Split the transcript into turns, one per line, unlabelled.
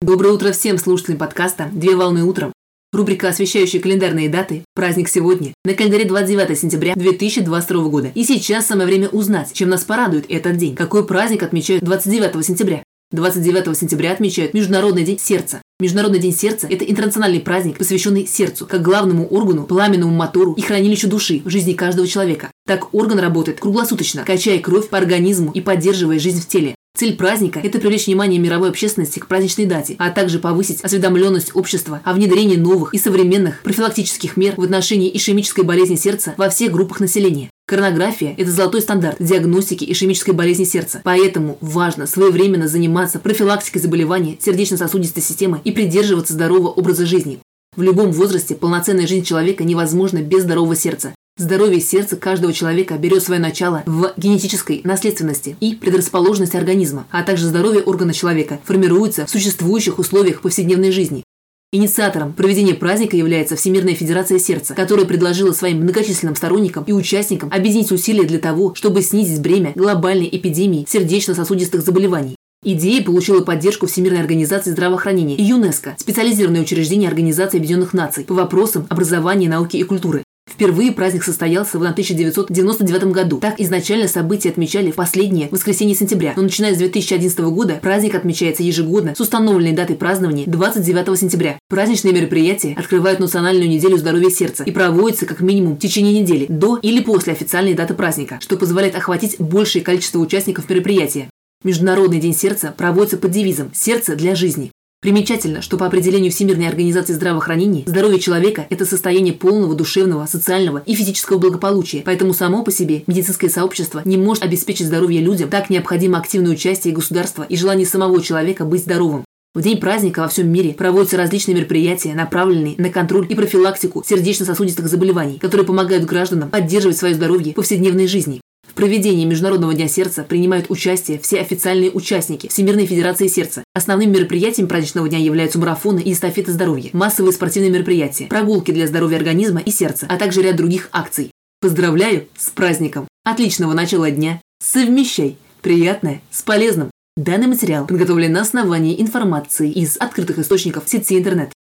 Доброе утро всем слушателям подкаста «Две волны утром». Рубрика, освещающая календарные даты. Праздник сегодня. На календаре 29 сентября 2022 года. И сейчас самое время узнать, чем нас порадует этот день. Какой праздник отмечают 29 сентября? 29 сентября отмечают Международный день сердца. Международный день сердца – это интернациональный праздник, посвященный сердцу, как главному органу, пламенному мотору и хранилищу души в жизни каждого человека. Так орган работает круглосуточно, качая кровь по организму и поддерживая жизнь в теле. Цель праздника – это привлечь внимание мировой общественности к праздничной дате, а также повысить осведомленность общества о внедрении новых и современных профилактических мер в отношении ишемической болезни сердца во всех группах населения. Коронография – это золотой стандарт диагностики ишемической болезни сердца, поэтому важно своевременно заниматься профилактикой заболеваний сердечно-сосудистой системы и придерживаться здорового образа жизни. В любом возрасте полноценная жизнь человека невозможна без здорового сердца. Здоровье сердца каждого человека берет свое начало в генетической наследственности и предрасположенности организма, а также здоровье органа человека формируется в существующих условиях повседневной жизни. Инициатором проведения праздника является Всемирная Федерация Сердца, которая предложила своим многочисленным сторонникам и участникам объединить усилия для того, чтобы снизить бремя глобальной эпидемии сердечно-сосудистых заболеваний. Идея получила поддержку Всемирной организации здравоохранения и ЮНЕСКО, специализированное учреждение Организации Объединенных Наций по вопросам образования, науки и культуры. Впервые праздник состоялся в 1999 году. Так изначально события отмечали в последнее воскресенье сентября. Но начиная с 2011 года праздник отмечается ежегодно с установленной датой празднования 29 сентября. Праздничные мероприятия открывают национальную неделю здоровья сердца и проводятся как минимум в течение недели до или после официальной даты праздника, что позволяет охватить большее количество участников мероприятия. Международный день сердца проводится под девизом «Сердце для жизни». Примечательно, что по определению Всемирной организации здравоохранения, здоровье человека – это состояние полного душевного, социального и физического благополучия, поэтому само по себе медицинское сообщество не может обеспечить здоровье людям, так необходимо активное участие государства и желание самого человека быть здоровым. В день праздника во всем мире проводятся различные мероприятия, направленные на контроль и профилактику сердечно-сосудистых заболеваний, которые помогают гражданам поддерживать свое здоровье в повседневной жизни проведении Международного дня сердца принимают участие все официальные участники Всемирной Федерации сердца. Основным мероприятием праздничного дня являются марафоны и эстафеты здоровья, массовые спортивные мероприятия, прогулки для здоровья организма и сердца, а также ряд других акций. Поздравляю с праздником! Отличного начала дня! Совмещай приятное с полезным! Данный материал подготовлен на основании информации из открытых источников сети интернет.